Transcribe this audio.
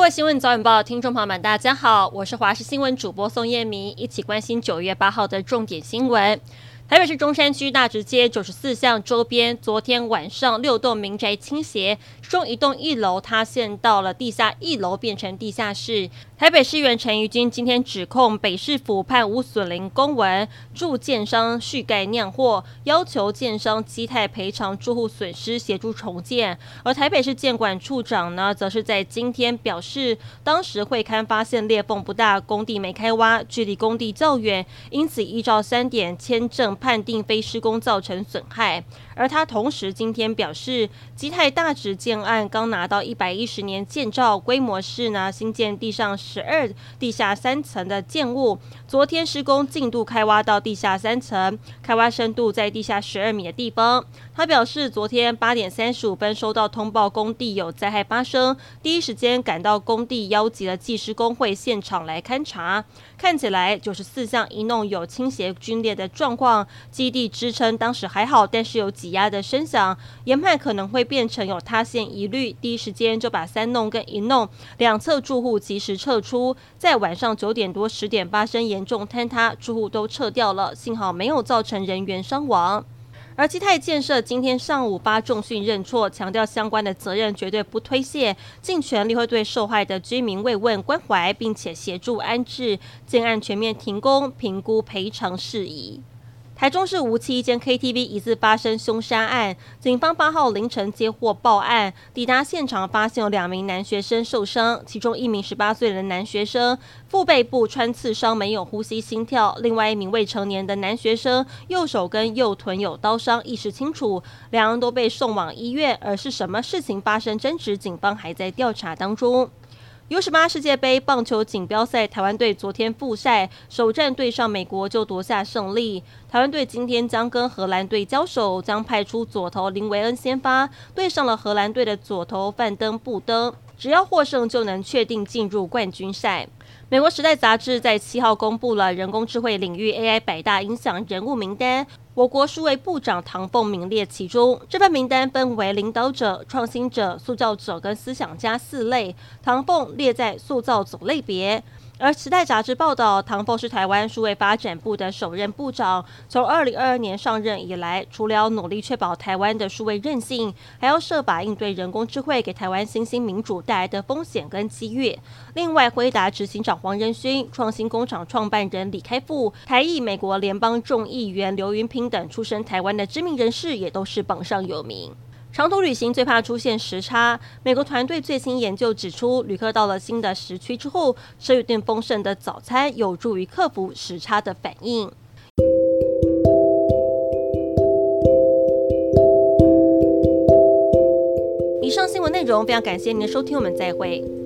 各位新闻早晚报，听众朋友们，大家好，我是华视新闻主播宋燕明，一起关心九月八号的重点新闻。台北市中山区大直街九十四巷周边，昨天晚上六栋民宅倾斜，其中一栋一楼塌陷到了地下一楼，变成地下室。台北市议员陈于君今天指控北市府判无损林公文，助建商续盖酿祸，要求建商基泰赔偿住户损失，协助重建。而台北市建管处长呢，则是在今天表示，当时会勘发现裂缝不大，工地没开挖，距离工地较远，因此依照三点签证。判定非施工造成损害，而他同时今天表示，基泰大直建案刚拿到一百一十年建照，规模是呢新建地上十二、地下三层的建物。昨天施工进度开挖到地下三层，开挖深度在地下十二米的地方。他表示，昨天八点三十五分收到通报，工地有灾害发生，第一时间赶到工地，邀集了技师工会现场来勘查。看起来九十四巷一弄有倾斜龟裂的状况。基地支撑当时还好，但是有挤压的声响，研判可能会变成有塌陷疑虑。第一时间就把三弄跟一弄两侧住户及时撤出，在晚上九点多十点发生严重坍塌，住户都撤掉了，幸好没有造成人员伤亡。而基泰建设今天上午发重讯认错，强调相关的责任绝对不推卸，尽全力会对受害的居民慰问关怀，并且协助安置，建案全面停工，评估赔偿事宜。台中市梧栖一间 KTV 疑似发生凶杀案，警方八号凌晨接获报案，抵达现场发现有两名男学生受伤，其中一名十八岁的男学生腹背部穿刺伤，没有呼吸心跳；另外一名未成年的男学生右手跟右臀有刀伤，意识清楚，两人都被送往医院。而是什么事情发生争执，警方还在调查当中。U 十八世界杯棒球锦标赛，台湾队昨天复赛首战对上美国就夺下胜利。台湾队今天将跟荷兰队交手，将派出左投林维恩先发，对上了荷兰队的左投范登布登。只要获胜就能确定进入冠军赛。美国《时代》杂志在七号公布了人工智慧领域 AI 百大影响人物名单。我国数位部长唐凤名列其中，这份名单分为领导者、创新者、塑造者跟思想家四类，唐凤列在塑造者类别。而《时代》杂志报道，唐凤是台湾数位发展部的首任部长。从二零二二年上任以来，除了要努力确保台湾的数位韧性，还要设法应对人工智慧给台湾新兴民主带来的风险跟机遇。另外，辉达执行长黄仁勋、创新工厂创办人李开复、台裔美国联邦众议员刘云平等出身台湾的知名人士，也都是榜上有名。长途旅行最怕出现时差。美国团队最新研究指出，旅客到了新的时区之后，吃一顿丰盛的早餐，有助于克服时差的反应。以上新闻内容非常感谢您的收听，我们再会。